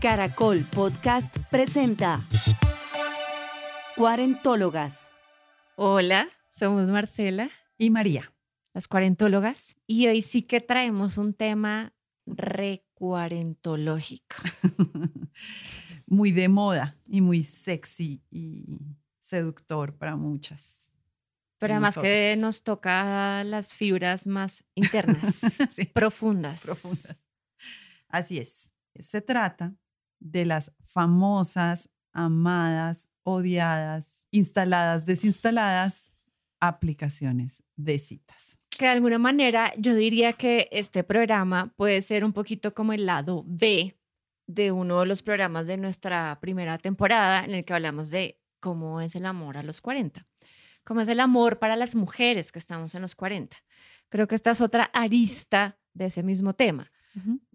Caracol Podcast presenta Cuarentólogas. Hola, somos Marcela, Y María. las cuarentólogas, y hoy sí que traemos un tema recuarentológico. muy de moda y muy sexy y seductor para muchas. Pero de además que nos toca las fibras más internas, Sí, profundas. profundas. Así es. Se trata de las famosas, amadas, odiadas, instaladas, desinstaladas aplicaciones de citas. Que de alguna manera yo diría que este programa puede ser un poquito como el lado B de uno de los programas de nuestra primera temporada en el que hablamos de cómo es el amor a los 40, cómo es el amor para las mujeres que estamos en los 40. Creo que esta es otra arista de ese mismo tema,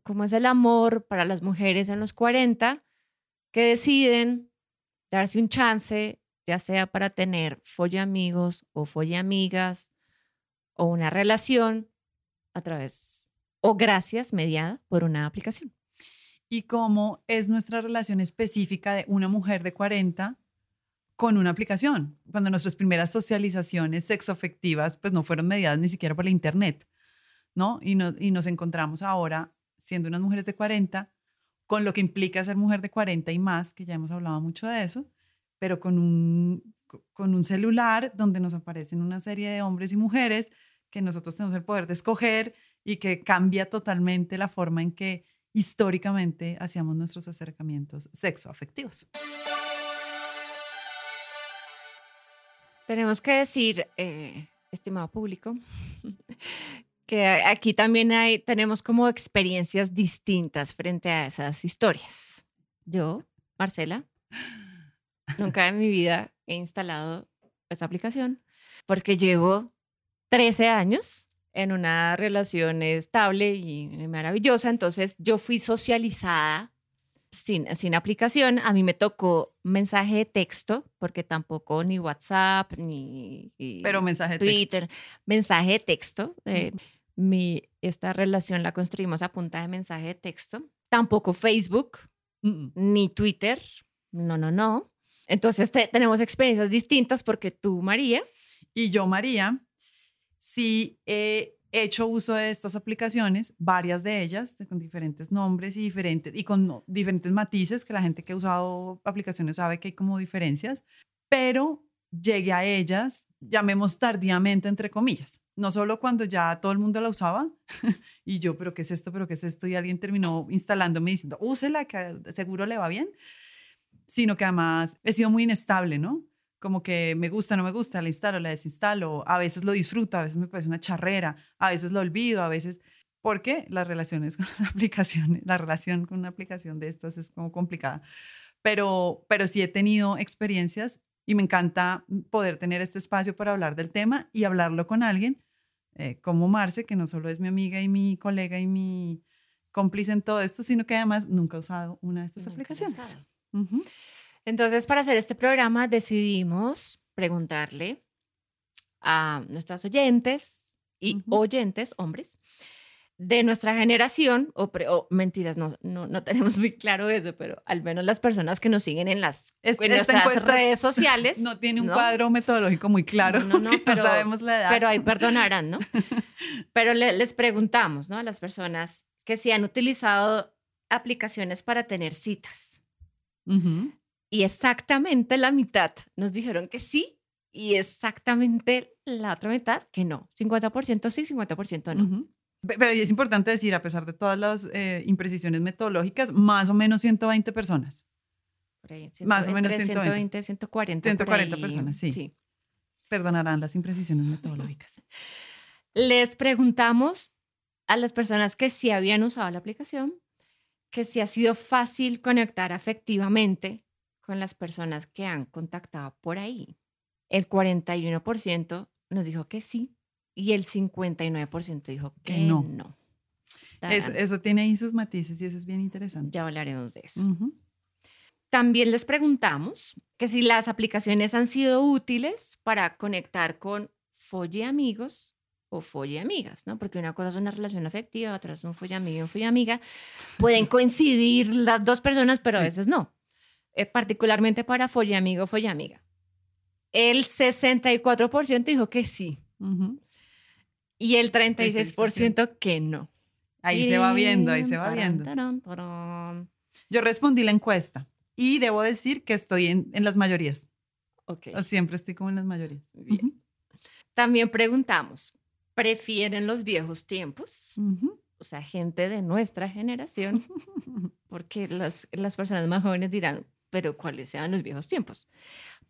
cómo es el amor para las mujeres en los 40 que deciden darse un chance, ya sea para tener folle amigos o folle amigas o una relación a través o gracias mediada por una aplicación. y cómo es nuestra relación específica de una mujer de 40 con una aplicación, cuando nuestras primeras socializaciones sexoafectivas pues no fueron mediadas ni siquiera por la internet, ¿no? Y, no- y nos encontramos ahora siendo unas mujeres de 40 con lo que implica ser mujer de 40 y más, que ya hemos hablado mucho de eso, pero con un, co- con un celular donde nos aparecen una serie de hombres y mujeres que nosotros tenemos el poder de escoger y que cambia totalmente la forma en que históricamente hacíamos nuestros acercamientos sexoafectivos. Tenemos que decir, eh, estimado público, que aquí también hay, tenemos como experiencias distintas frente a esas historias. Yo, Marcela, nunca en mi vida he instalado esa aplicación porque llevo 13 años en una relación estable y maravillosa, entonces yo fui socializada sin, sin aplicación. A mí me tocó mensaje de texto, porque tampoco ni WhatsApp, ni y Pero mensaje de texto. Twitter, mensaje de texto. eh, mi, esta relación la construimos a punta de mensaje de texto. Tampoco Facebook, Mm, mm. ni Twitter. No, no, no. Entonces te- tenemos experiencias distintas porque tú, María, Y yo, María, sí he hecho uso de estas aplicaciones, varias de ellas, con diferentes nombres y diferentes, y con no- diferentes matices, que la gente que ha usado aplicaciones sabe que hay como diferencias, pero llegué a ellas, llamemos tardíamente, entre comillas. No solo cuando ya todo el mundo la usaba, y yo, pero ¿qué es esto? ¿Pero qué es esto? Y alguien terminó instalándome diciendo, úsela, que seguro le va bien, sino que además he sido muy inestable, ¿no? como que me gusta, no me gusta, la instalo, la desinstalo, a veces lo disfruto, a veces me parece una charrera, a veces lo olvido, a veces, porque las relaciones con las aplicaciones, la relación con una aplicación de estas es como complicada, pero, pero sí he tenido experiencias y me encanta poder tener este espacio para hablar del tema y hablarlo con alguien eh, como Marce, que no solo es mi amiga y mi colega y mi cómplice en todo esto, sino que además nunca ha usado una de estas Nunca aplicaciones. Entonces, para hacer este programa decidimos preguntarle a nuestras oyentes y oyentes, hombres, de nuestra generación, o, pre- o mentiras, no, no, no tenemos muy claro eso, pero al menos las personas que nos siguen en las Es- en nuestras redes sociales. No tiene un ¿no? cuadro metodológico muy claro, No, no, pero- sabemos la edad. Pero ahí perdonarán, ¿no? Pero le- les preguntamos, ¿no? A las personas que si han utilizado aplicaciones para tener citas. Y exactamente la mitad nos dijeron que sí y exactamente la otra mitad que no. 50% sí, 50% no. Pero es importante decir, a pesar de todas las eh, imprecisiones metodológicas, más o menos 120 personas. Por ahí, Más o menos entre 120. 140. 140 por ahí, personas, sí. Perdonarán las imprecisiones metodológicas. Les preguntamos a las personas que sí habían usado la aplicación que si ha sido fácil conectar afectivamente con las personas que han contactado por ahí. El 41% nos dijo que sí y el 59% dijo que, Que no. no. Es- eso tiene ahí sus matices y eso es bien interesante. Ya hablaremos de eso. Ujú. También les preguntamos que si las aplicaciones han sido útiles para conectar con folle amigos o folle amigas, ¿no? Porque una cosa es una relación afectiva, otra es un folle amigo y un folle amiga. Pueden coincidir las dos personas, pero a Sí. veces no. Eh, particularmente para folle amigo o folle amiga. El 64% dijo que sí Ujú. Y el 36% que no. Ahí se va viendo, ahí se va viendo. Yo respondí la encuesta y debo decir que estoy en, en las mayorías. Ok. O siempre estoy como en las mayorías. Bien. Ujú. También preguntamos, ¿prefieren los viejos tiempos? Ujú. O sea, gente de nuestra generación, porque las, las personas más jóvenes dirán, pero ¿cuáles eran los viejos tiempos?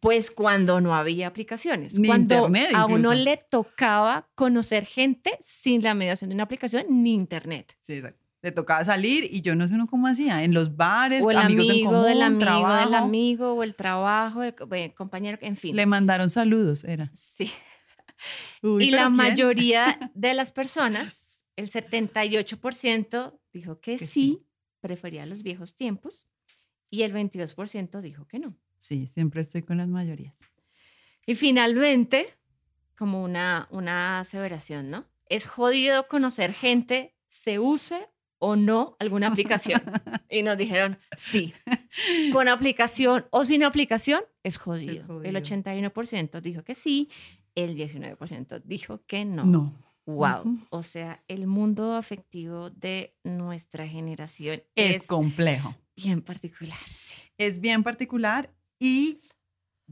Pues cuando no había aplicaciones, Ni cuando internet a uno le tocaba conocer gente sin la mediación de una aplicación ni internet. Sí, exacto. Le tocaba salir y yo no sé uno cómo hacía, en los bares, O el amigos en amigo común, del amigo trabajo. del amigo, o el trabajo, el eh, compañero, en fin. Le mandaron saludos, era. Sí. Uy, y ¿pero la quién? mayoría de las personas, el 78% dijo que, Que sí, sí. prefería los viejos tiempos y el 22% dijo que no. Sí, siempre estoy con las mayorías. Y finalmente, como una, una aseveración, ¿no? Es jodido conocer gente, se use o no alguna aplicación. Y nos dijeron, sí, con aplicación o sin aplicación es jodido. El jodido. 81% dijo que sí, el 19% dijo que no. No. Wow. Ujú. O sea, el mundo afectivo de nuestra generación Es, es, complejo. bien particular. sí. Es bien particular y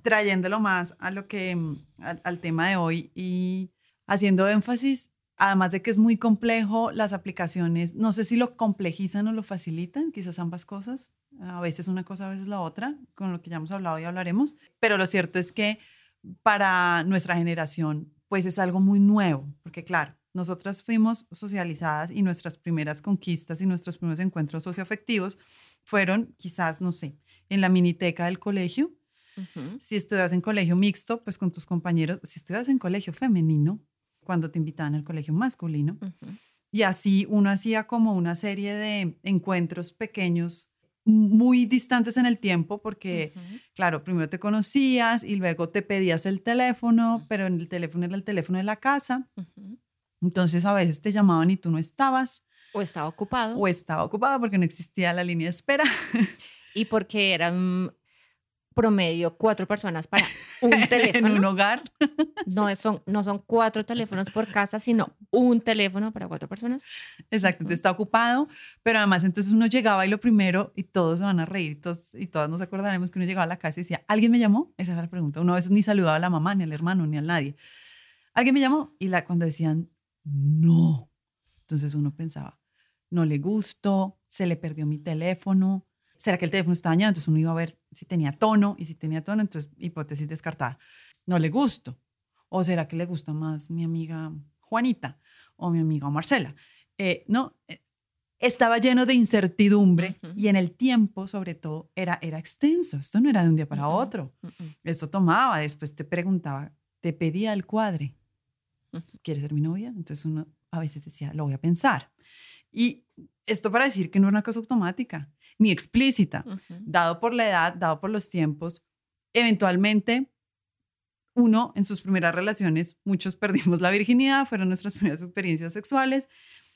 trayéndolo más a lo que, mm, al, al tema de hoy y haciendo énfasis, además de que es muy complejo, las aplicaciones, no sé si lo complejizan o lo facilitan, quizás ambas cosas, a veces una cosa, a veces la otra, con lo que ya hemos hablado y hablaremos, pero lo cierto es que para nuestra generación, pues es algo muy nuevo, porque claro, nosotras fuimos socializadas y nuestras primeras conquistas y nuestros primeros encuentros socioafectivos fueron quizás, no sé, en la miniteca del colegio. Ujú. Si estudias en colegio mixto, pues con tus compañeros. Si estudias en colegio femenino, cuando te invitaban al colegio masculino. Ujú. Y así uno hacía como una serie de encuentros pequeños muy distantes en el tiempo porque Ujú. claro, primero te conocías y luego te pedías el teléfono, pero en el teléfono era el teléfono de la casa. Entonces a veces te llamaban y tú no estabas O estaba ocupado. o estaba ocupado porque no existía la línea de espera. y porque eran promedio cuatro personas para un en teléfono. un hogar. No, son, no son cuatro teléfonos por casa, sino un teléfono para cuatro personas. Exacto, entonces está ocupado, pero además entonces uno llegaba y lo primero, y todos se van a reír, todos, y todas nos acordaremos que uno llegaba a la casa y decía, ¿alguien me llamó? Esa era la pregunta. Uno a veces ni saludaba a la mamá, ni al hermano, ni a nadie. ¿Alguien me llamó? Y la, cuando decían, no, entonces uno pensaba, no le gustó, se le perdió mi teléfono, ¿será que el teléfono está dañado? Entonces uno iba a ver si tenía tono, y si tenía tono, entonces hipótesis descartada, no le gusto. ¿O será que le gusta más mi amiga Juanita o mi amiga Marcela? Eh, no, eh, estaba lleno de incertidumbre y en el tiempo, sobre todo, era, era extenso. Esto no era de un día para otro. Ujú. Esto tomaba, después te preguntaba, te pedía el cuadre. ¿Quieres ser mi novia? Entonces uno a veces decía, lo voy a pensar. Y esto para decir que no era una cosa automática ni explícita, dado por la edad, dado por los tiempos. Eventualmente, uno en sus primeras relaciones, muchos perdimos la virginidad, fueron nuestras primeras experiencias sexuales.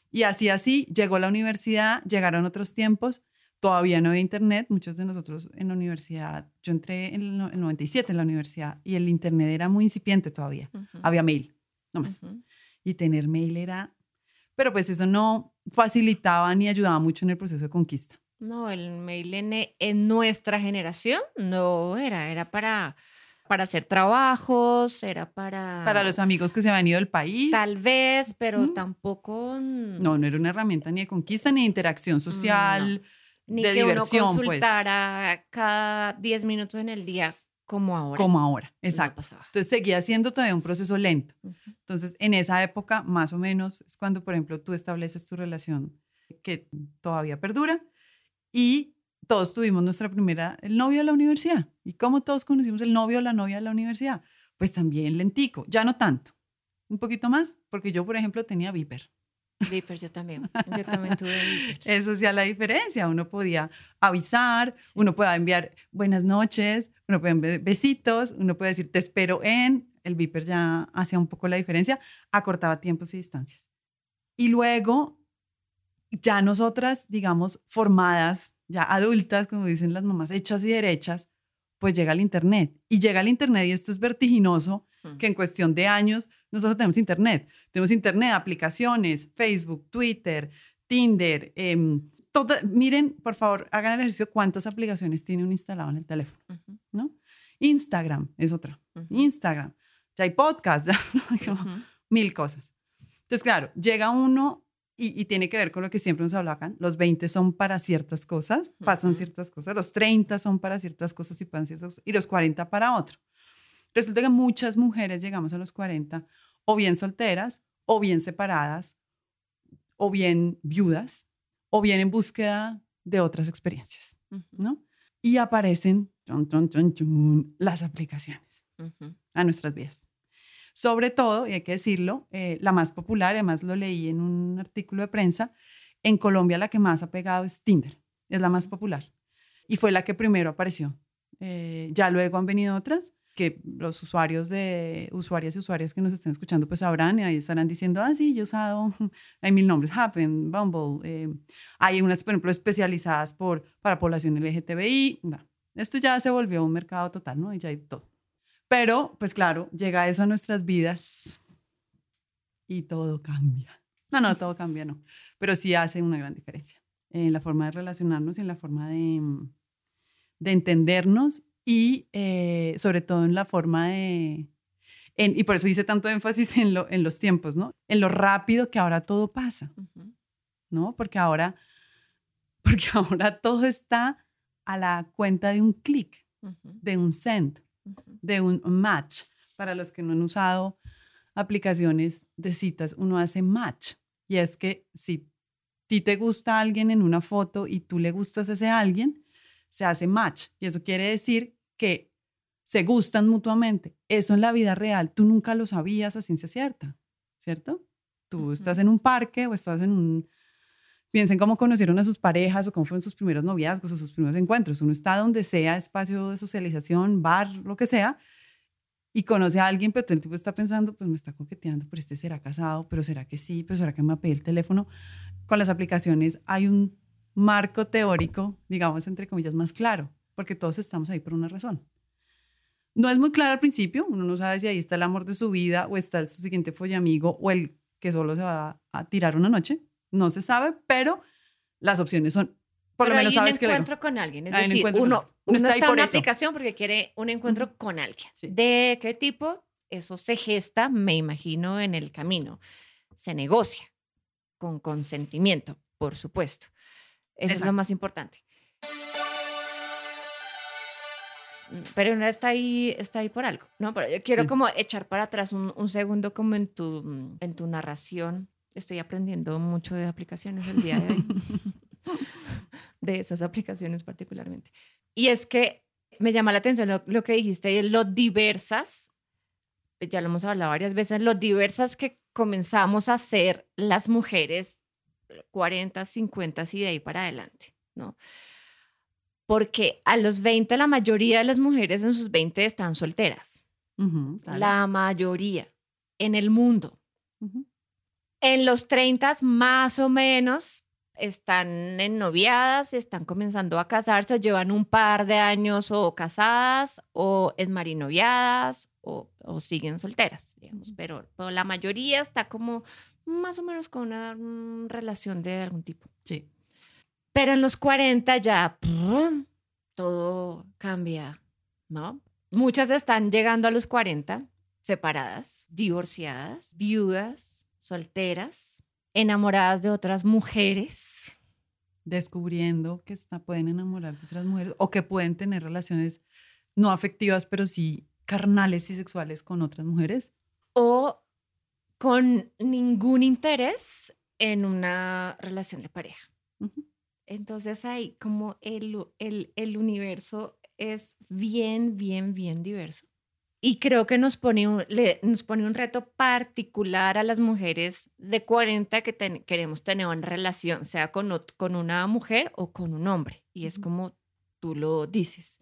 Y así, así, llegó la universidad, llegaron otros tiempos, todavía no había internet, muchos de nosotros en la universidad, yo entré en el no- en 97 en la universidad y el internet era muy incipiente todavía, había mail, no más. Ujú. Y tener mail era, pero pues eso no facilitaba ni ayudaba mucho en el proceso de conquista. No, el mail en, en nuestra generación no era, era para, para hacer trabajos, era para... Para los amigos que se habían ido del país. Tal vez, pero tampoco... No, no era una herramienta ni de conquista ni de interacción social, Ni de que diversión, uno pues. consultara cada 10 minutos en el día como ahora. como ahora. Exacto. Entonces seguía siendo todavía un proceso lento. Entonces, en esa época, más o menos, es cuando, por ejemplo, tú estableces tu relación que todavía perdura y todos tuvimos nuestra primera, el novio de la universidad. ¿Y cómo todos conocimos el novio o la novia de la universidad? Pues también lentico, ya no tanto, un poquito más, porque yo, por ejemplo, tenía Viper. Viper, yo también. Yo también tuve Viper. Eso hacía la diferencia. Uno podía avisar, Sí. uno podía enviar buenas noches, uno puede enviar besitos, uno puede decir te espero en, el Viper ya hacía un poco la diferencia, acortaba tiempos y distancias. Y luego, ya nosotras, digamos, formadas, ya adultas, como dicen las mamás, hechas y derechas, pues llega el Internet. Y llega el Internet y esto es vertiginoso, Mm. que en cuestión de años nosotros tenemos Internet. Tenemos Internet, aplicaciones, Facebook, Twitter, Tinder. em, toda- miren, por favor, hagan el ejercicio cuántas aplicaciones tiene uno instalado en el teléfono, ¿no? Instagram es otra. Instagram. Ya hay podcast, ya ujú. mil cosas. Entonces, claro, llega uno y, y tiene que ver con lo que siempre nos hablaba acá. Los 20 son para ciertas cosas, pasan ciertas cosas. Los 30 son para ciertas cosas y pasan ciertas cosas. Y los 40 para otro. Resulta que muchas mujeres llegamos a los 40 o bien solteras, o bien separadas, o bien viudas, o bien en búsqueda de otras experiencias, ¿no? Y aparecen chun, chun, chun, chun, las aplicaciones a nuestras vidas. Sobre todo, y hay que decirlo, eh, la más popular, además lo leí en un artículo de prensa, en Colombia la que más ha pegado es Tinder, es la más popular. Y fue la que primero apareció. Eh, ya luego han venido otras que los usuarios de usuarias y usuarias que nos estén escuchando pues sabrán y ahí estarán diciendo, ah, sí, yo he usado, hay mil nombres, Happen, Bumble, eh, hay unas, por ejemplo, especializadas por, para población LGTBI, no, esto ya se volvió un mercado total, ¿no? Y ya hay todo. Pero, pues claro, llega eso a nuestras vidas y todo cambia. No, no, todo cambia, no. Pero sí hace una gran diferencia en la forma de relacionarnos y en la forma de, mm, de entendernos y eh, sobre todo en la forma de... en- y por eso hice tanto énfasis en, lo, en los tiempos, ¿no? En lo rápido que ahora todo pasa. ¿no? Porque ahora, porque ahora todo está a la cuenta de un clic, de un ujú. De un match. Para los que no han usado aplicaciones de citas, uno hace match. Y es que si ti te gusta alguien en una foto y tú le gustas a ese alguien, se hace match. Y eso quiere decir que se gustan mutuamente. Eso en la vida real tú nunca lo sabías a ciencia cierta, ¿cierto? Tú estás en un parque o estás en un... Piensen cómo conocieron a sus parejas o cómo fueron sus primeros noviazgos o sus primeros encuentros. Uno está donde sea, espacio de socialización, bar, lo que sea, y conoce a alguien, pero el tiempo está pensando, pues me está coqueteando, pero este será casado, pero será que sí, pero será que me va a pedir el teléfono. Con las aplicaciones hay un marco teórico, digamos, entre comillas, más claro, porque todos estamos ahí por una razón. No es muy claro al principio, uno no sabe si ahí está el amor de su vida o está su siguiente follamigo o el que solo se va a tirar una noche, no se sabe, pero las opciones son, por Pero lo menos hay un sabes que... encuentro con alguien. Es Hay decir, uno, está está, en por una eso. aplicación porque quiere un encuentro con alguien. Sí. ¿De qué tipo? Eso se gesta, me imagino, en el camino. Se negocia con consentimiento, por supuesto. Eso es lo más importante. Pero no está ahí, está ahí por algo, ¿no? Pero yo quiero Sí. como echar para atrás un, un segundo como en tu, en tu narración. Estoy aprendiendo mucho de aplicaciones el día de hoy. de esas aplicaciones particularmente. Y es que me llama la atención lo, lo que dijiste, lo diversas, pues ya lo hemos hablado varias veces, lo diversas que comenzamos a ser las mujeres 40, 50 y de ahí para adelante, ¿no? Porque a los 20 la mayoría de las mujeres en sus 20 están solteras, Ujú, claro. la mayoría en el mundo. Ujú. En los 30 más o menos están en noviadas, están comenzando a casarse o llevan un par de años o casadas o en marinoviadas o, o siguen solteras, digamos, pero, pero la mayoría está como más o menos con una mm, relación de algún tipo. Sí. Pero en los 40 ya ¡pum! todo cambia, ¿no? Muchas están llegando a los 40 separadas, divorciadas, viudas, solteras, enamoradas de otras mujeres. descubriendo que está, pueden enamorar de otras mujeres o que pueden tener relaciones no afectivas, pero sí carnales y sexuales con otras mujeres. o con ningún interés en una relación de pareja. Entonces ahí como el, el, el universo es bien, bien, bien diverso. Y creo que nos pone un, le- nos pone un reto particular a las mujeres de 40 que ten- queremos tener una relación, sea con, con una mujer o con un hombre. Y es como tú lo dices.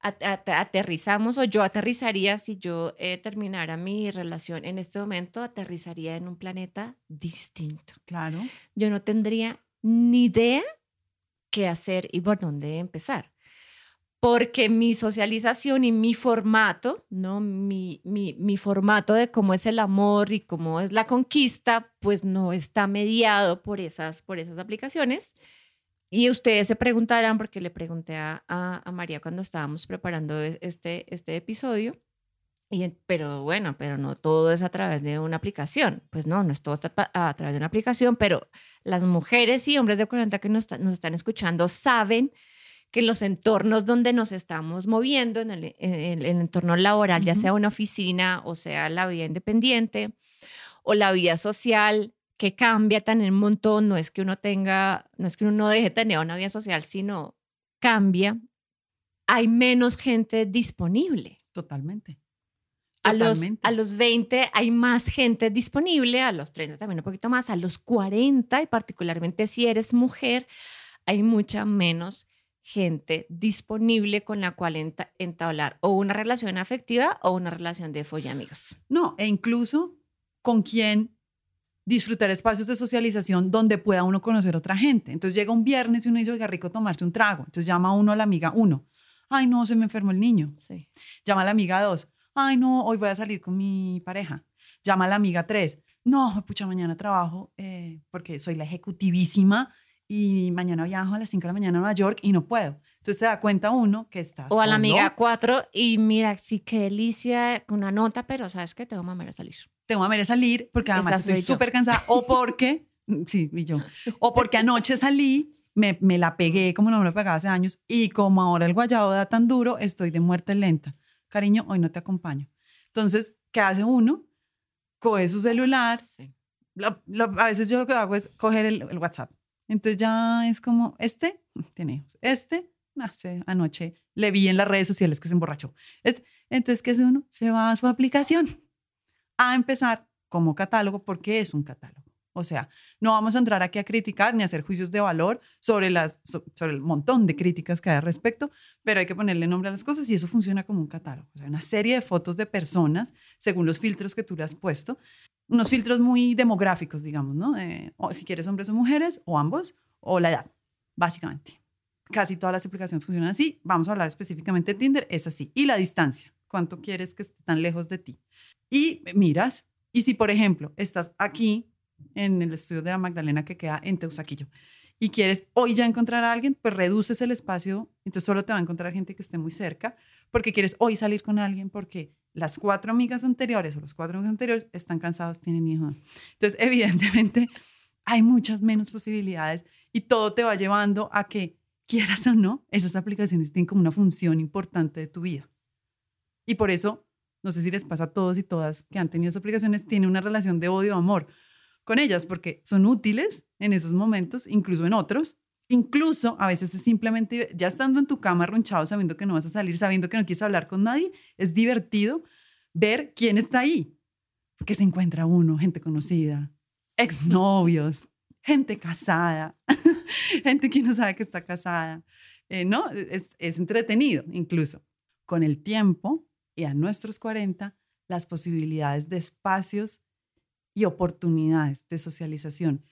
aterrizamos o yo aterrizaría si yo eh, terminara mi relación en este momento, aterrizaría en un planeta distinto. Claro. Yo no tendría ni idea qué hacer y por dónde empezar. Porque mi socialización y mi formato, ¿no? Mi, mi, mi formato de cómo es el amor y cómo es la conquista, pues no está mediado por esas, por esas aplicaciones. Y ustedes se preguntarán, porque le pregunté a, a, María cuando estábamos preparando e, este, este episodio, y, pero bueno, pero no todo es a través de una aplicación. Pues no, no es todo a través de una aplicación, pero las mujeres y hombres de 40 que nos, nos están escuchando saben que los entornos donde nos estamos moviendo, en el, en el entorno laboral, ya sea una oficina o sea la vida independiente o la vida social, que cambia tan un montón, no es que uno tenga, no es que uno no deje de tener una vida social, sino cambia, hay menos gente disponible. Totalmente. A los, a los 20 hay más gente disponible, a los 30 también un poquito más, a los 40 y particularmente si eres mujer, hay mucha menos gente disponible con la cual entablar o una relación afectiva o una relación de follamigos. No, e incluso con quien disfrutar espacios de socialización donde pueda uno conocer otra gente. Entonces llega un viernes y uno dice, oiga, rico tomarse un trago. Entonces llama uno a la amiga uno. Ay, no, se me enfermó el niño. Sí. Llama a la amiga dos. Ay, no, hoy voy a salir con mi pareja. Llama a la amiga tres. No, pucha, mañana trabajo eh, porque soy la ejecutivísima y mañana viajo a las 5 de la mañana a Nueva York y no puedo. Entonces se da cuenta uno que está O a la amiga cuatro y mira, sí, qué delicia, una nota, pero ¿sabes qué? Tengo mamera salir tengo a a salir porque además estoy súper cansada o porque, sí, y yo, o porque anoche salí, me, me, la pegué como no me lo pegaba hace años y como ahora el guayabo da tan duro, estoy de muerte lenta. Cariño, hoy no te acompaño. Entonces, ¿qué hace uno? Coge su celular. a veces yo lo que hago es coger el, el, WhatsApp. Entonces ya es como, este, tiene este, no sé, anoche le vi en las redes sociales que se emborrachó. Este, entonces, ¿qué hace uno? Se va a su aplicación a empezar como catálogo porque es un catálogo. O sea, no vamos a entrar aquí a criticar ni a hacer juicios de valor sobre, las, sobre el montón de críticas que hay al respecto, pero hay que ponerle nombre a las cosas y eso funciona como un catálogo. O sea, una serie de fotos de personas según los filtros que tú le has puesto, unos filtros muy demográficos, digamos, ¿no? o si quieres hombres o mujeres, o ambos, o la edad, básicamente. Casi todas las aplicaciones funcionan así. Vamos a hablar específicamente de Tinder, es así. Y la distancia, cuánto quieres que esté lejos de ti y miras. Y si, por ejemplo, estás aquí en el estudio de la Magdalena que queda en Teusaquillo y quieres hoy ya encontrar a alguien, pues reduces el espacio, entonces solo te va a encontrar gente que esté muy cerca, porque quieres hoy salir con alguien, porque las cuatro amigas anteriores o los cuatro amigos anteriores están cansados, tienen hijos. Entonces, evidentemente, hay muchas menos posibilidades y todo te va llevando a que, quieras o no, esas aplicaciones tienen como una función importante de tu vida. Y por eso no sé si les pasa a todos y todas que han tenido esas aplicaciones, tiene una relación de odio-amor con ellas porque son útiles en esos momentos, incluso en otros. Incluso a veces es simplemente, ya estando en tu cama ronchado, sabiendo que no vas a salir, sabiendo que no quieres hablar con nadie, es divertido ver quién está ahí. Porque se encuentra uno, gente conocida, exnovios, gente casada, gente que no sabe que está casada. Eh, ¿No? Es, es entretenido incluso. Con el tiempo, y a nuestros 40 las posibilidades de espacios y oportunidades de socialización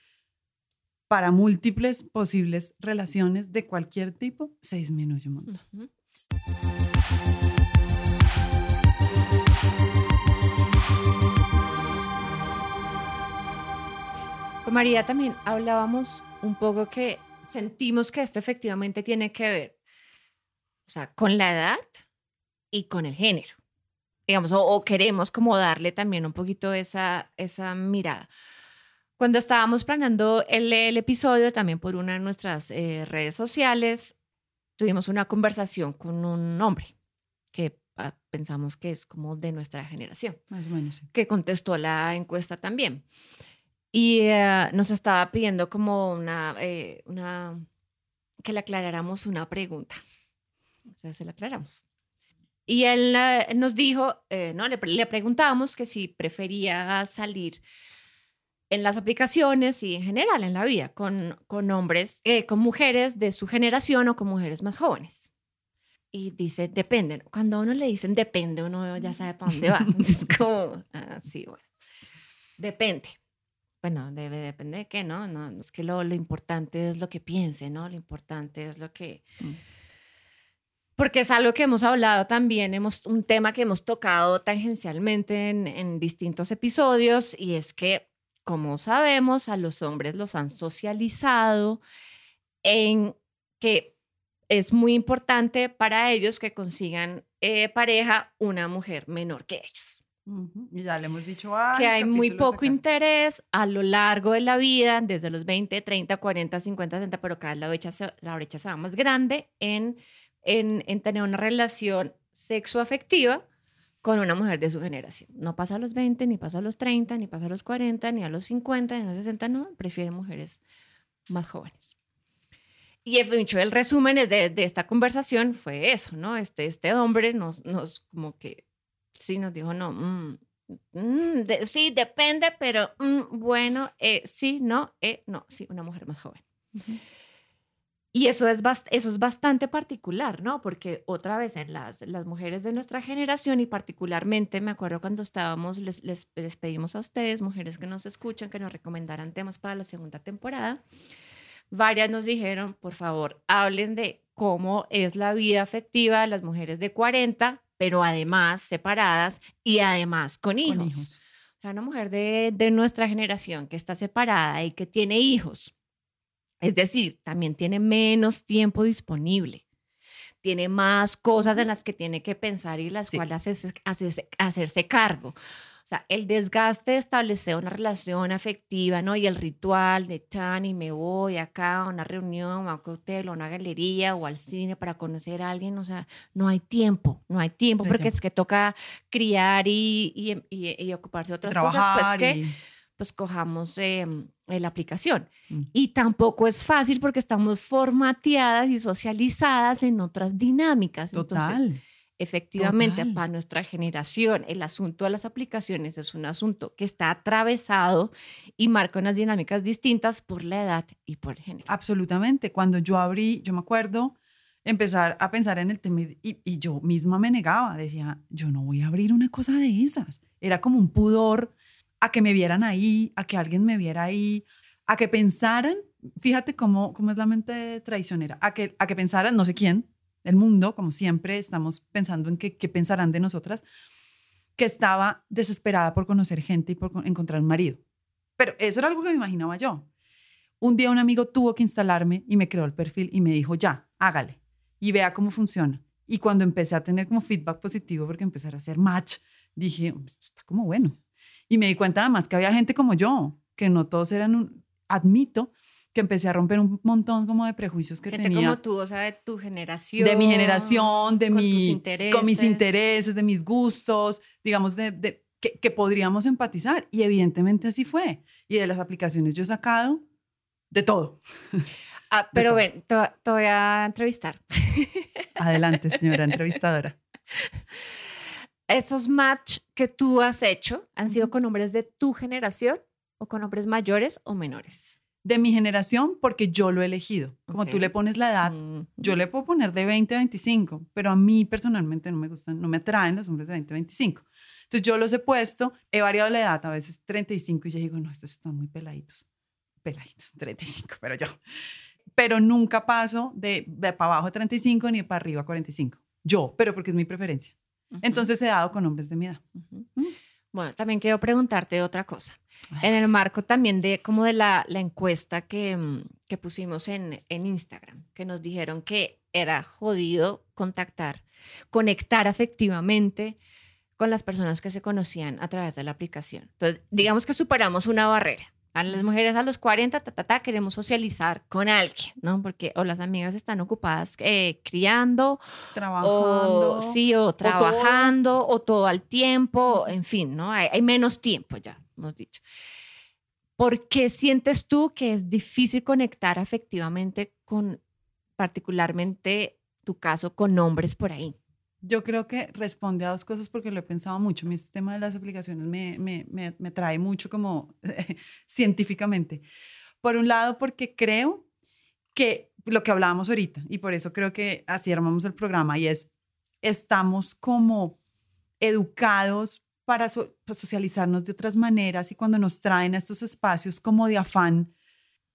para múltiples posibles relaciones de cualquier tipo se disminuye un montón. Con María también hablábamos un poco que sentimos que esto efectivamente tiene que ver, o sea, con la edad, y con el género. Digamos, o, queremos como darle también un poquito esa, esa mirada. Cuando estábamos planeando el, el episodio, también por una de nuestras eh, redes sociales, tuvimos una conversación con un hombre que ah, pensamos que es como de nuestra generación, Más o menos, que contestó la encuesta también. Y eh, nos estaba pidiendo como una, eh, una, que le aclaráramos una pregunta. O sea, se la aclaramos. Y él eh, nos dijo, eh, ¿no? Le, le, preguntábamos que si prefería salir en las aplicaciones y en general en la vida con, con hombres, eh, con mujeres de su generación o con mujeres más jóvenes. y dice, depende. Cuando a uno le dicen depende, uno ya sabe para dónde va. Es como, ah, sí, bueno. Depende. Bueno, debe depender de qué, ¿no? no es que lo, lo importante es lo que piense, ¿no? Lo importante es lo que... Mm. Porque es algo que hemos hablado también, hemos, un tema que hemos tocado tangencialmente en, en distintos episodios y es que, como sabemos, a los hombres los han socializado en que es muy importante para ellos que consigan eh, pareja una mujer menor que ellos. Ujú, Y ya le hemos dicho Que varios hay muy poco acá. interés a lo largo de la vida, desde los 20, 30, 40, 50, 60, pero cada vez la brecha se, la brecha se va más grande en, en, en tener una relación sexoafectiva con una mujer de su generación. No pasa a los 20, ni pasa a los 30, ni pasa a los 40, ni a los 50, ni a los 60, no, prefieren mujeres más jóvenes. Y el, resumen es de, esta conversación fue eso, ¿no? Este, este hombre nos, nos como que, sí, nos dijo, no, mm, mm, sí, depende, pero mm, bueno, eh, sí, no, eh, no, sí, una mujer más joven. Y eso es, eso es bastante particular, ¿no? Porque otra vez en las, las mujeres de nuestra generación y particularmente me acuerdo cuando estábamos, les, les, les pedimos a ustedes, mujeres que nos escuchan, que nos recomendaran temas para la segunda temporada. Varias nos dijeron, por favor, hablen de cómo es la vida afectiva de las mujeres de 40, pero además separadas y además con hijos. Con hijos. O sea, una mujer de, de nuestra generación que está separada y que tiene hijos. Es decir, también tiene menos tiempo disponible. Tiene más cosas en las que tiene que pensar y las Sí. cuales hacerse, hacerse, hacerse cargo. O sea, el desgaste de establecer una relación afectiva, ¿no? Y el ritual de tan y me voy acá a una reunión, a un cóctel, a una galería o al cine para conocer a alguien. O sea, no hay tiempo, no hay tiempo porque es que toca criar y, y, y- y ocuparse de otras cosas. Pues Trabajar que pues cojamos eh, la aplicación. Mm. Y tampoco es fácil porque estamos formateadas y socializadas en otras dinámicas. Entonces, Total. efectivamente, total. para nuestra generación, el asunto de las aplicaciones es un asunto que está atravesado y marca unas dinámicas distintas por la edad y por el género. Absolutamente. Cuando yo abrí, yo me acuerdo empezar a pensar en el tema y, y yo misma me negaba. Decía, yo no voy a abrir una cosa de esas. Era como un pudor a que me vieran ahí, a que alguien me viera ahí, a que pensaran, fíjate cómo, cómo es la mente traicionera, a que, a que pensaran, no sé quién, el mundo, como siempre, estamos pensando en qué, qué pensarán de nosotras, que estaba desesperada por conocer gente y por con- encontrar un marido. Pero eso era algo que me imaginaba yo. Un día un amigo tuvo que instalarme y me creó el perfil y me dijo, ya, hágale y vea cómo funciona. Y cuando empecé a tener como feedback positivo, porque empecé a hacer match, dije, está como bueno. Y me di cuenta además que había gente como yo, que no todos eran un... Admito que empecé a romper un montón como de prejuicios que Gente tenía como tú, o sea, de tu generación. de mi generación, de con tus mi, intereses. con mis intereses, de mis gustos, digamos, de, de- que, que podríamos empatizar. Y evidentemente así fue. Y de las aplicaciones yo he sacado de todo. Ah, pero todo. ven, te, te voy a entrevistar. Adelante, señora entrevistadora. ¿Esos match que tú has hecho han sido con hombres de tu generación o con hombres mayores o menores? De mi generación, porque yo lo he elegido. Como tú Ok. le pones la edad, Mm, yo le puedo poner de 20 a 25, pero a mí personalmente no me gustan, no me atraen los hombres de 20 a 25. Entonces yo los he puesto, he variado la edad, a veces 35 y yo digo, no, estos están muy peladitos. Peladitos, 35, pero yo. Pero nunca paso de, de para abajo de 35 ni para arriba 45. Yo, pero porque es mi preferencia. Entonces he dado con hombres de mi edad. Mm. Bueno, también quiero preguntarte otra cosa. En el marco también de como de la, la encuesta que, mm, que pusimos en, en Instagram, que nos dijeron que era jodido contactar, conectar afectivamente con las personas que se conocían a través de la aplicación. Entonces, digamos que superamos una barrera. A las mujeres a los 40, ta, ta, ta, queremos socializar con alguien, ¿no? Porque o las amigas están ocupadas eh, criando, Trabajando. o sí, o trabajando, o todo al tiempo, en fin, ¿no? Hay, hay menos tiempo ya, hemos dicho. ¿Por qué sientes tú que es difícil conectar afectivamente con, particularmente tu caso, con hombres por ahí? Yo creo que responde a dos cosas porque lo he pensado mucho. Mí este tema de las aplicaciones me, me, me, me trae mucho como científicamente. Por un lado, porque creo que lo que hablábamos ahorita, y por eso creo que así armamos el programa, y es, estamos como educados para socializarnos de otras maneras y cuando nos traen a estos espacios como de afán,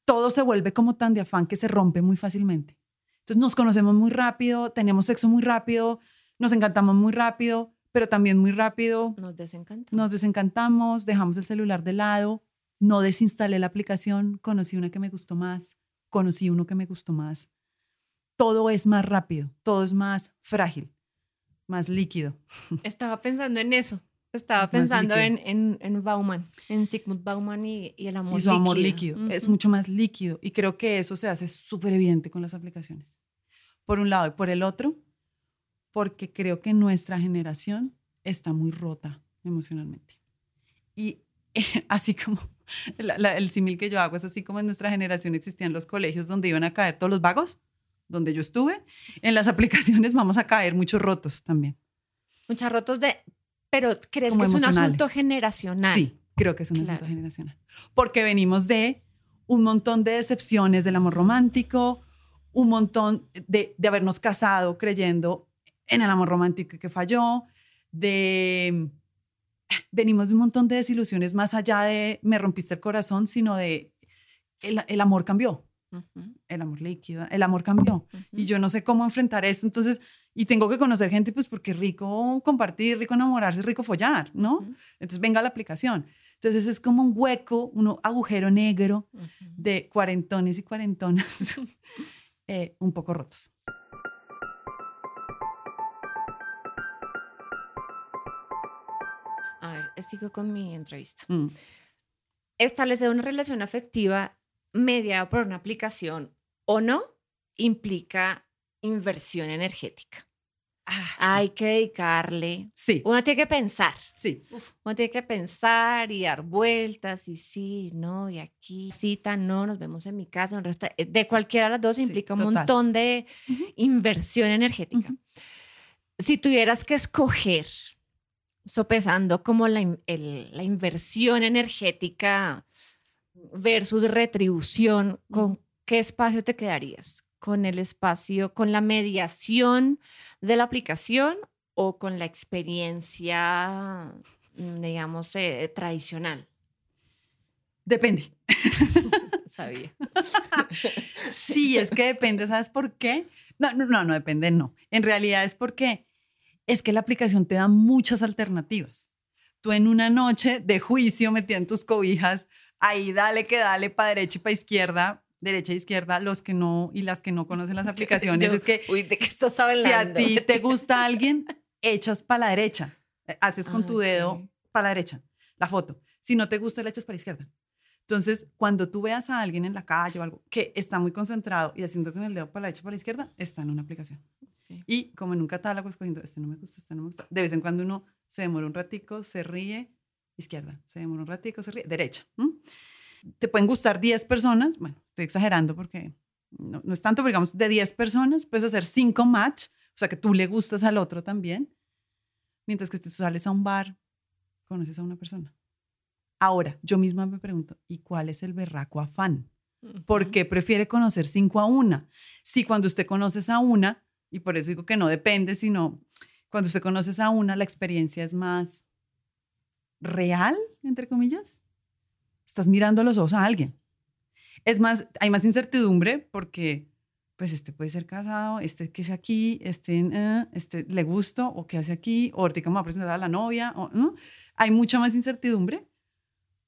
todo se vuelve como tan de afán que se rompe muy fácilmente. Entonces nos conocemos muy rápido, tenemos sexo muy rápido, nos encantamos muy rápido, pero también muy rápido. Nos desencantamos. Nos desencantamos, dejamos el celular de lado, no desinstalé la aplicación, conocí una que me gustó más, conocí uno que me gustó más. Todo es más rápido, todo es más frágil, más líquido. Estaba pensando en eso. Estaba pensando en, en, en, Bauman, en Sigmund Bauman y, y el amor líquido. Y su amor líquido. Es mucho más líquido. Y creo que eso se hace súper evidente con las aplicaciones. Por un lado. Y por el otro, porque creo que nuestra generación está muy rota emocionalmente. Y así como el símil que yo hago es así como en nuestra generación existían los colegios donde iban a caer todos los vagos, donde yo estuve, en las aplicaciones vamos a caer muchos rotos también. Muchos rotos de pero ¿crees que es un asunto generacional? Sí, creo que es un asunto generacional. Porque venimos de un montón de decepciones del amor romántico, un montón de, de habernos casado creyendo en el amor romántico que falló, de venimos de un montón de desilusiones más allá de me rompiste el corazón, sino de el, el amor cambió. El amor líquido, el amor cambió. Y yo no sé cómo enfrentar eso. Entonces, y tengo que conocer gente, pues porque rico compartir, rico enamorarse, rico follar, ¿no? Entonces venga la aplicación. Entonces es como un hueco, un agujero negro de cuarentones y cuarentonas eh, un poco rotos. Sigo con mi entrevista. Mm. Establecer una relación afectiva mediada por una aplicación o no implica inversión energética. Ah, Hay que dedicarle. Sí. Uno tiene que pensar. Sí. Uno tiene que pensar y dar vueltas y sí, no, y aquí cita, no, nos vemos en mi casa, en eh, de cualquiera de las dos implica un montón de inversión energética. Si tuvieras que escoger, sopesando como la, la inversión energética versus retribución, ¿con qué espacio te quedarías? con el espacio, con la mediación de la aplicación o con la experiencia, mm, digamos, eh, tradicional? Depende. Sabía. sí, es que depende, ¿sabes por qué? No, no, no, no depende, no. En realidad es porque es que la aplicación te da muchas alternativas. Tú en una noche de juicio metida en tus cobijas, ahí dale que dale para derecha y para izquierda, derecha e izquierda, los que no y las que no conocen las aplicaciones, es que uy, ¿de qué estás hablando? si a ti te gusta alguien, echas para la derecha, eh, haces con tu dedo para la derecha la foto. Si no te gusta, la echas para la izquierda. Entonces, cuando tú veas a alguien en la calle o algo que está muy concentrado y haciendo con el dedo para la derecha para la izquierda, está en una aplicación. Y como en un catálogo escogiendo, este no me gusta, este no me gusta. De vez en cuando uno se demora un ratico, se ríe, izquierda, se demora un ratico, se ríe, derecha te pueden gustar 10 personas, bueno, estoy exagerando porque no, es tanto, pero digamos, de 10 personas puedes hacer 5 match, o sea, que tú le gustas al otro también, mientras que tú sales a un bar, conoces a una persona. Ahora, yo misma me pregunto, ¿y cuál es el berraco afán? ¿Por qué prefiere conocer 5 a una? Si cuando usted conoces a una, y por eso digo que no depende, sino cuando usted conoces a una, la experiencia es más real, entre comillas estás mirando los ojos a alguien. Es más, hay más incertidumbre porque, pues, este puede ser casado, este que es aquí, este, eh, este le gusto, o qué hace aquí, o ahorita me va a presentar a la novia. Hay mucha más incertidumbre,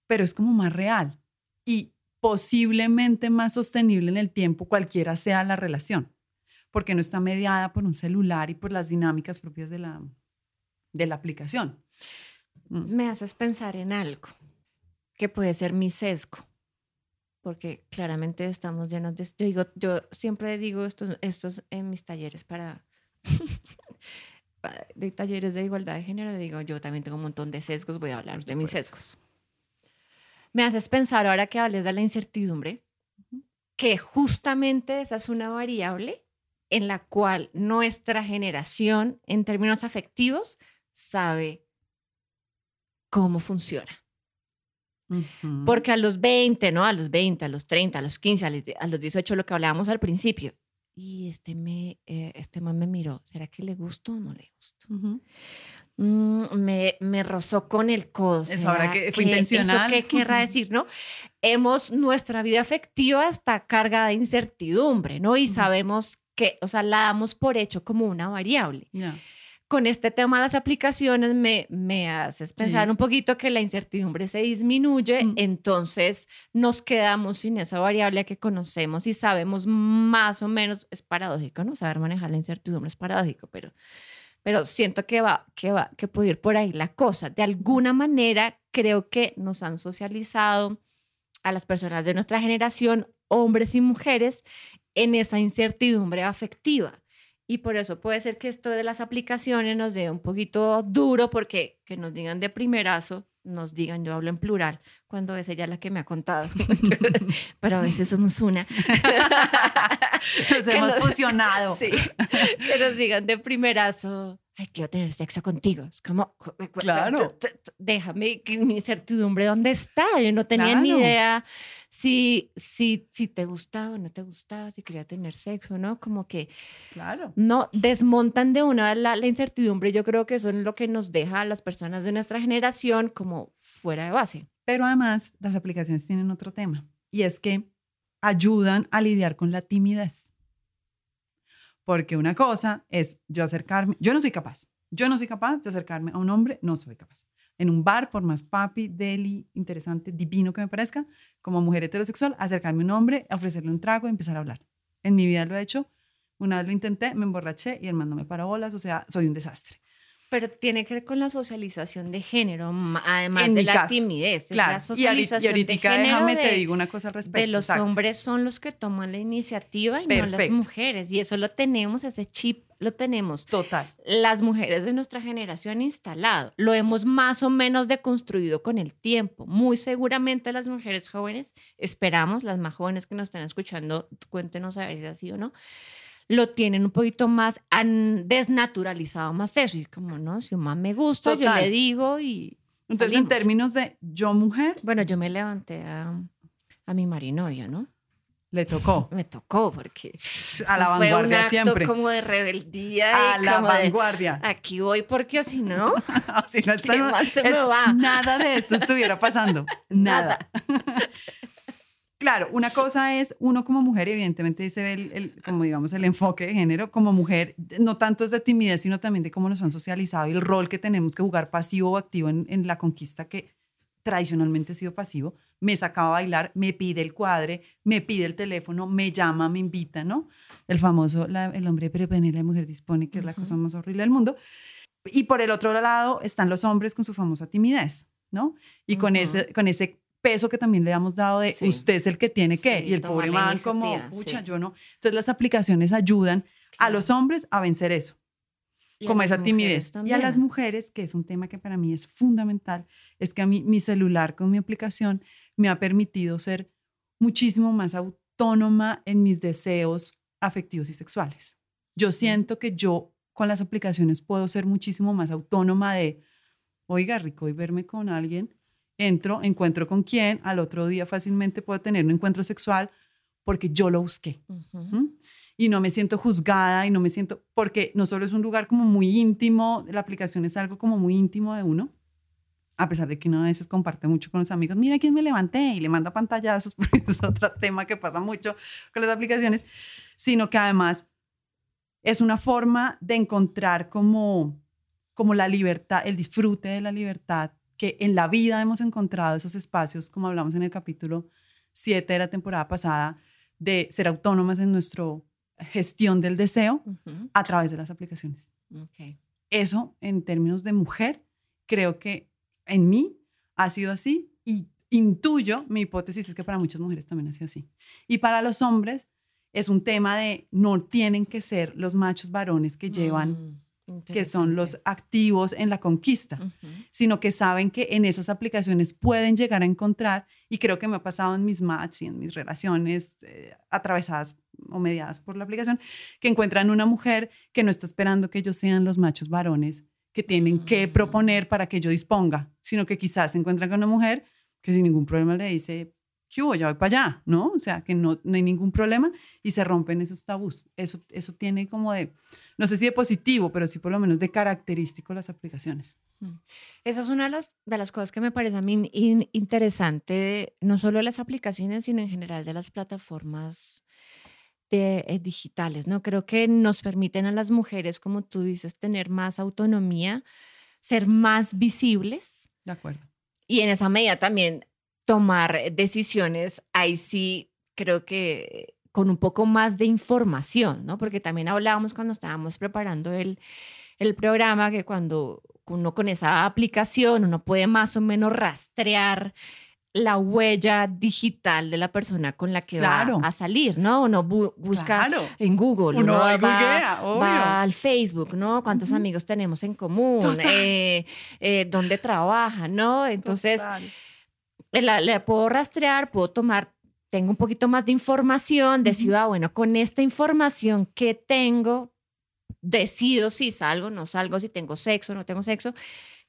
pero es como más real y posiblemente más sostenible en el tiempo, cualquiera sea la relación, porque no está mediada por un celular y por las dinámicas propias de la, de la aplicación. Mm. Me haces pensar en algo que puede ser mi sesgo, porque claramente estamos llenos de... Yo, digo, yo siempre digo estos, estos en mis talleres para... de talleres de igualdad de género, digo, yo también tengo un montón de sesgos, voy a hablar de mis sesgos. Me haces pensar ahora que hables de la incertidumbre, que justamente esa es una variable en la cual nuestra generación, en términos afectivos, sabe cómo funciona. Porque a los 20, ¿no? A los 20, a los 30, a los 15, a los die- a los 18, lo que hablábamos al principio. Y este, me, eh, este man me miró. ¿Será que le gustó o no le gustó? Mm, me, me rozó con el codo. Eso habrá ¿será que- fue intencional. ¿Eso qué querrá decir, no? Hemos, nuestra vida afectiva está cargada de incertidumbre, ¿no? Y Ujú. sabemos que, o sea, la damos por hecho como una variable. Ya. Con este tema de las aplicaciones me, me haces pensar Sí. un poquito que la incertidumbre se disminuye, Mm. entonces nos quedamos sin esa variable que conocemos y sabemos más o menos, es paradójico, ¿no? Saber manejar la incertidumbre es paradójico, pero, pero siento que va, que va, que puede ir por ahí la cosa. De alguna manera creo que nos han socializado a las personas de nuestra generación, hombres y mujeres, en esa incertidumbre afectiva. Y por eso puede ser que esto de las aplicaciones nos dé un poquito duro porque que nos digan de primerazo, nos digan, yo hablo en plural, cuando es ella la que me ha contado, pero a veces somos una. Nos Que hemos nos- fusionado. Sí, que nos digan de primerazo, ay, quiero tener sexo contigo. Es como, Claro. déjame que mi incertidumbre, ¿dónde está? Yo no tenía ni idea si, si, si te gustaba o no te gustaba, si quería tener sexo, ¿no? Como que Claro. no desmontan de una la, la incertidumbre. Yo creo que eso es lo que nos deja a las personas de nuestra generación como fuera de base. Pero además, las aplicaciones tienen otro tema y es que ayudan a lidiar con la timidez. Porque una cosa es yo acercarme, yo no soy capaz, yo no soy capaz de acercarme a un hombre, no soy capaz. En un bar, por más papi, deli, interesante, divino que me parezca, como mujer heterosexual, acercarme a un hombre, ofrecerle un trago y empezar a hablar. En mi vida lo he hecho, una vez lo intenté, me emborraché y el man no me paró bolas, o sea, soy un desastre. Pero tiene que ver con la socialización de género, además En de la caso, timidez. Claro, la y ahorita, y socialización de ahorita déjame de, te digo una cosa al respecto. de los exacto. hombres son los que toman la iniciativa y no las Perfecto. mujeres. Y eso lo tenemos, ese chip lo tenemos Total. las mujeres de nuestra generación instalado. Lo hemos más o menos deconstruido con el tiempo. Muy seguramente las mujeres jóvenes, esperamos, las más jóvenes que nos están escuchando, cuéntenos a ver si así o no, lo tienen un poquito más, han desnaturalizado más eso. Y como, no, si un man me gusta, yo Total. le digo y... Entonces, en salimos. términos de yo mujer, Bueno, yo me levanté a, a mi marinovio, ¿no? le tocó. Me tocó porque A la eso fue un vanguardia acto siempre. como de rebeldía A y la como de, vanguardia. aquí voy porque si no, si no está- ¿qué más es- me va? Nada de esto estuviera pasando. Nada. Claro, una cosa es uno como mujer, evidentemente se ve el, el- como digamos el enfoque de género como mujer, no tanto es de timidez, sino también de cómo nos han socializado y el rol que tenemos que jugar pasivo o activo en, en la conquista que tradicionalmente ha sido pasivo. Me sacaba a bailar, me pide el cuadre, me pide el teléfono, me llama, me invita, ¿no? El famoso, la- el hombre prepone la mujer dispone, que es la cosa más horrible del mundo. Y por el otro lado están los hombres con su famosa timidez, ¿no? Y con, ese, con ese peso que también le hemos dado de Sí. usted es el que tiene que, Sí, y el pobre man como, pucha, sí. yo no. Entonces las aplicaciones ayudan a Claro. los hombres a vencer eso, Y a como esa timidez. Y a también. las mujeres, que es un tema que para mí es fundamental, es que a mí mi celular con mi aplicación me ha permitido ser muchísimo más autónoma en mis deseos afectivos y sexuales. Yo siento que yo con las aplicaciones puedo ser muchísimo más autónoma de, oiga, rico, y verme con alguien, entro, encuentro con quién, al otro día fácilmente puedo tener un encuentro sexual porque yo lo busqué. Y no me siento juzgada y no me siento, porque no solo es un lugar como muy íntimo, la aplicación es algo como muy íntimo de uno, a pesar de que uno a veces comparte mucho con los amigos, mira quién me levanté y le manda pantallazos, porque es otro tema que pasa mucho con las aplicaciones, sino que además es una forma de encontrar como, como la libertad, el disfrute de la libertad, que en la vida hemos encontrado esos espacios, como hablamos en el capítulo 7 de la temporada pasada, de ser autónomas en nuestra gestión del deseo a través de las aplicaciones. Eso, en términos de mujer, creo que en mí ha sido así y intuyo, mi hipótesis es que para muchas mujeres también ha sido así. Y para los hombres es un tema de no tienen que ser los machos varones que llevan, Mm, que son los activos en la conquista sino que saben que en esas aplicaciones pueden llegar a encontrar, y creo que me ha pasado en mis matches y en mis relaciones eh, atravesadas o mediadas por la aplicación, que encuentran una mujer que no está esperando que ellos sean los machos varones que tienen que Mm. proponer para que yo disponga, sino que quizás se encuentran con una mujer que sin ningún problema le dice, ¿qué hubo? Ya voy para allá, ¿no? O sea, que no, no hay ningún problema y se rompen esos tabús. Eso, eso tiene como de, no sé si de positivo, pero sí por lo menos de característico las aplicaciones. Mm. Esa es una de las, de las cosas que me parece a mí interesante, no solo de las aplicaciones, sino en general de las plataformas de, eh, digitales, ¿no? Creo que nos permiten a las mujeres, como tú dices, tener más autonomía, ser más visibles. De acuerdo. Y en esa medida también tomar decisiones, ahí sí creo que con un poco más de información, ¿no? Porque también hablábamos cuando estábamos preparando el, el programa que cuando uno con esa aplicación uno puede más o menos rastrear la huella digital de la persona con la que va a salir, ¿no? Uno busca en Google, uno, va, al Facebook, ¿no? ¿Cuántos amigos tenemos en común? Eh, eh, ¿Dónde trabaja, no? Entonces, le, puedo rastrear, puedo tomar, tengo un poquito más de información, decido, ah, bueno, con esta información que tengo, decido si salgo, no salgo, si tengo sexo, no tengo sexo,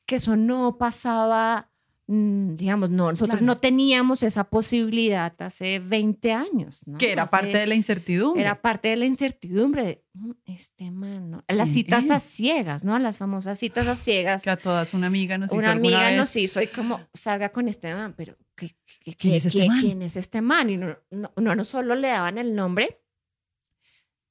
que eso no pasaba mm, digamos, no, nosotros no teníamos esa posibilidad hace 20 años. ¿no? Que era parte de la incertidumbre. Era parte de la incertidumbre de, mm, este man, Las citas a ciegas, ¿no? Las famosas citas a ciegas. Que a todas una amiga nos una hizo Una amiga vez. nos hizo y como, salga con este man, pero ¿qué, ¿quién, es este man? ¿quién es este man? Y no, no, no solo le daban el nombre,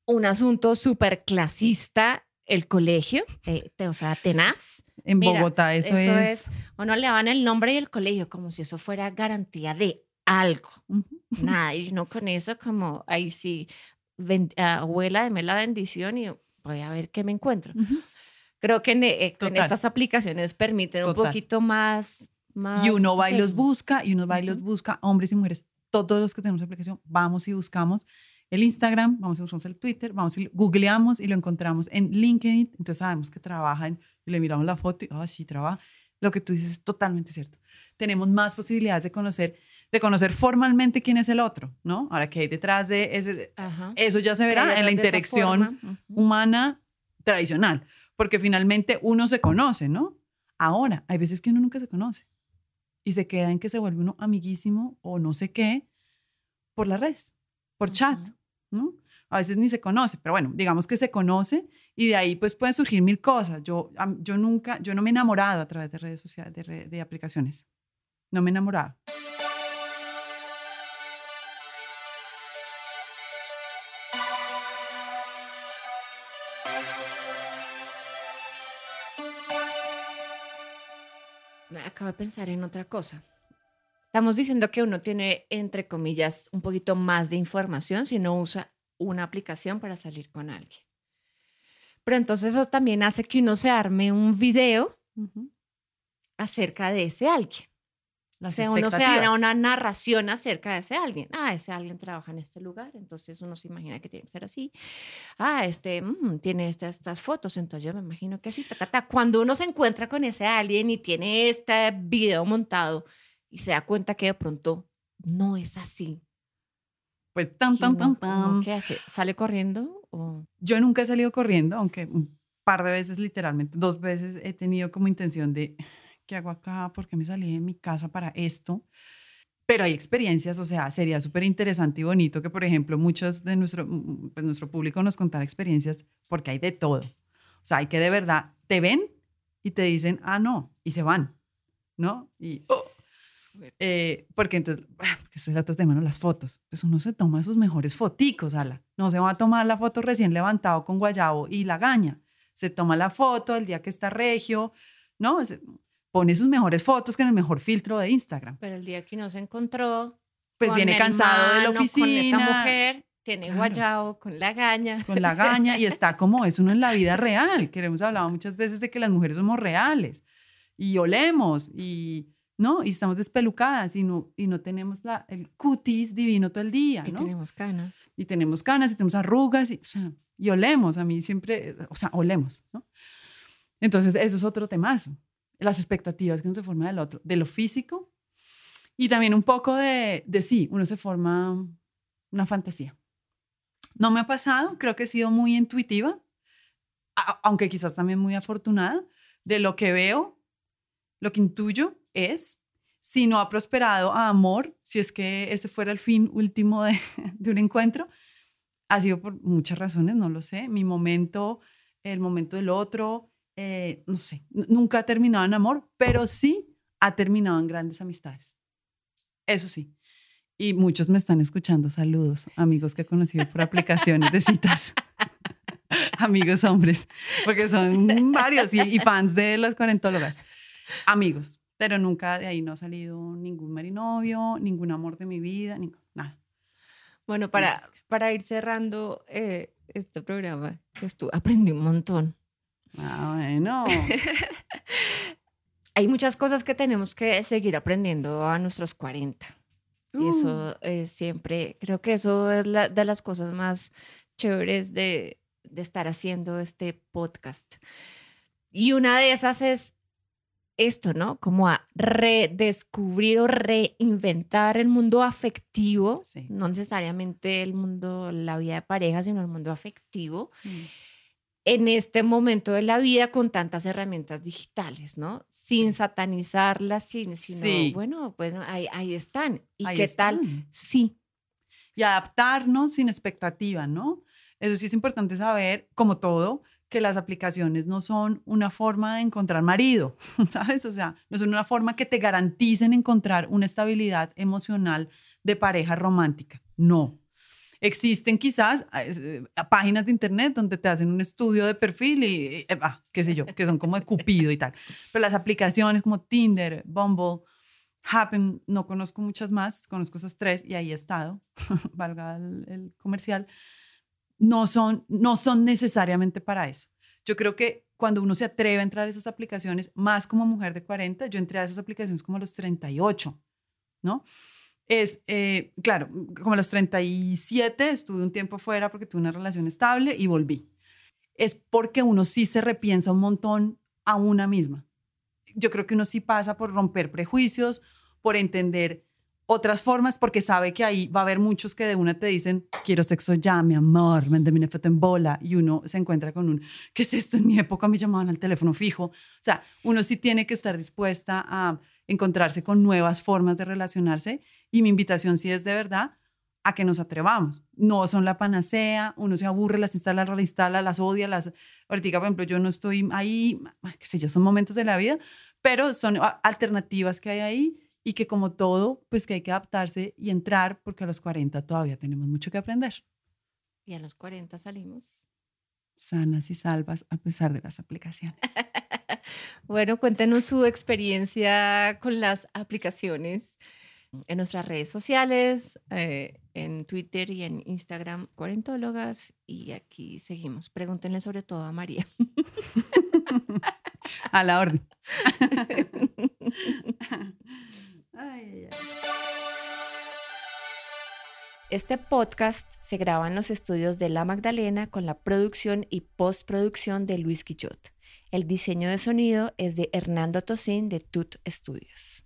un asunto súper clasista, el colegio, eh, o sea, tenaz. En Bogotá, eso, es... O no le daban el nombre y el colegio, como si eso fuera garantía de algo. Nada, y no con eso, como, ahí sí, abuela, deme la bendición y voy a ver qué me encuentro. Creo que eh, en, estas aplicaciones permiten un poquito más, más... Y uno va y los busca, y uno va y los busca, hombres y mujeres, todos los que tenemos aplicación, vamos y buscamos el Instagram, vamos y buscamos el Twitter, vamos y googleamos y lo encontramos en LinkedIn, entonces sabemos que trabajan y le miramos la foto y, ah, sí, trabaja. Lo que tú dices es totalmente cierto. Tenemos más posibilidades de conocer, de conocer formalmente quién es el otro, ¿no? Ahora, ¿qué hay detrás de ese? Eso ya se verá en la interacción humana tradicional, porque finalmente uno se conoce, ¿no? Ahora, hay veces que uno nunca se conoce y se queda en que se vuelve uno amiguísimo o no sé qué por la red, por chat. ¿no? A veces ni se conoce, pero bueno, digamos que se conoce y de ahí pues pueden surgir mil cosas. Yo, yo nunca, yo no me he enamorado a través de redes sociales, de, de aplicaciones. No me he enamorado. Acabo de pensar en otra cosa. Estamos diciendo que uno tiene, entre comillas, un poquito más de información si no usa una aplicación para salir con alguien. Pero entonces eso también hace que uno se arme un video acerca de ese alguien. O sea, uno se haga una narración acerca de ese alguien. Ah, ese alguien trabaja en este lugar, entonces uno se imagina que tiene que ser así. Ah, este mm, tiene estas, estas, fotos, entonces yo me imagino que así. Cuando uno se encuentra con ese alguien y tiene este video montado, y se da cuenta que de pronto no es así. Pues tan, tan, tan, tan. ¿Qué hace? ¿Sale corriendo? O? Yo nunca he salido corriendo, aunque un par de veces, literalmente, dos veces he tenido como intención de, ¿qué hago acá? ¿Por qué me salí de mi casa para esto? Pero hay experiencias, o sea, sería súper interesante y bonito que, por ejemplo, muchos de nuestro, pues nuestro público nos contara experiencias, porque hay de todo. O sea, hay que de verdad te ven y te dicen, ah, no, y se van, ¿no? Y, oh, eh, porque entonces, ese es el otro tema, ¿no? Las fotos. Pues uno se toma sus mejores foticos, ala. No se va a tomar la foto recién levantado con guayabo y la gaña. Se toma la foto el día que está regio, ¿no? Pone sus mejores fotos con el mejor filtro de Instagram. Pero el día que no se encontró. Pues viene cansado de la oficina. Con esta mujer, tiene guayabo con la gaña. Con la gaña y está como es uno en la vida real. Que hemos hablado muchas veces de que las mujeres somos reales y olemos y ¿no? Y estamos despelucadas y no, y no tenemos la, el cutis divino todo el día, ¿no? Y tenemos canas. Y tenemos canas y tenemos arrugas y, o sea, y olemos, a mí siempre, o sea, olemos, ¿no? Entonces, eso es otro temazo. Las expectativas que uno se forma del otro, de lo físico y también un poco de, de sí, uno se forma una fantasía. No me ha pasado, creo que he sido muy intuitiva, aunque quizás también muy afortunada, de lo que veo, lo que intuyo, es si no ha prosperado a amor, si es que ese fuera el fin último de, de un encuentro, ha sido por muchas razones, no lo sé. Mi momento, el momento del otro, eh, no sé, nunca ha terminado en amor, pero sí ha terminado en grandes amistades. Eso sí. Y muchos me están escuchando. Saludos, amigos que he conocido por aplicaciones de citas. amigos hombres, porque son varios y, y, fans de las cuarentólogas. Amigos, pero nunca de ahí no ha salido ningún marinovio, ningún amor de mi vida, nada. Bueno, para, para ir cerrando eh, este programa, estuve, aprendí un montón. Ah, bueno. Hay muchas cosas que tenemos que seguir aprendiendo a nuestros 40. Y eso uh. es siempre, creo que eso es la, de las cosas más chéveres de, de estar haciendo este podcast. Y una de esas es esto, ¿no? Como a redescubrir o reinventar el mundo afectivo, no necesariamente el mundo, la vida de pareja, sino el mundo afectivo. Mm. En este momento de la vida con tantas herramientas digitales, ¿no? Sin satanizarlas, sin, sino, bueno, pues ahí, ahí están. ¿Y qué tal? Sí. Y adaptarnos sin expectativa, ¿no? Eso sí es importante saber, como todo, que las aplicaciones no son una forma de encontrar marido, ¿sabes? O sea, no son una forma que te garanticen encontrar una estabilidad emocional de pareja romántica. No. Existen quizás eh, páginas de internet donde te hacen un estudio de perfil y, ah, qué sé yo, que son como de Cupido y tal. Pero las aplicaciones como Tinder, Bumble, Happen, no conozco muchas más, conozco esas tres y ahí he estado, valga el comercial no son, no son necesariamente para eso. Yo creo que cuando uno se atreve a entrar a esas aplicaciones, más como mujer de 40, yo entré a esas aplicaciones como a los 38, ¿no? Es, eh, claro, como a los 37 estuve un tiempo fuera porque tuve una relación estable y volví. Es porque uno sí se repiensa un montón a una misma. Yo creo que uno sí pasa por romper prejuicios, por entender otras formas porque sabe que ahí va a haber muchos que de una te dicen, quiero sexo ya, mi amor, mándame una foto en bola, y uno se encuentra con un, ¿qué es esto? En mi época me llamaban al teléfono fijo. O sea, uno sí tiene que estar dispuesta a encontrarse con nuevas formas de relacionarse y mi invitación sí es de verdad a que nos atrevamos. No son la panacea, uno se aburre, las instala, las instala, las odia, las... Ahorita, por ejemplo, yo no estoy ahí, qué sé yo, son momentos de la vida, pero son alternativas que hay ahí y que como todo, pues que hay que adaptarse y entrar porque a los 40 todavía tenemos mucho que aprender. Y a los 40 salimos. Sanas y salvas a pesar de las aplicaciones. bueno, cuéntenos su experiencia con las aplicaciones en nuestras redes sociales, eh, en Twitter y en Instagram, cuarentólogas. Y aquí seguimos. Pregúntenle sobre todo a María. a la orden. Este podcast se graba en los estudios de La Magdalena con la producción y postproducción de Luis Quillot. El diseño de sonido es de Hernando Tosín de Tut Studios.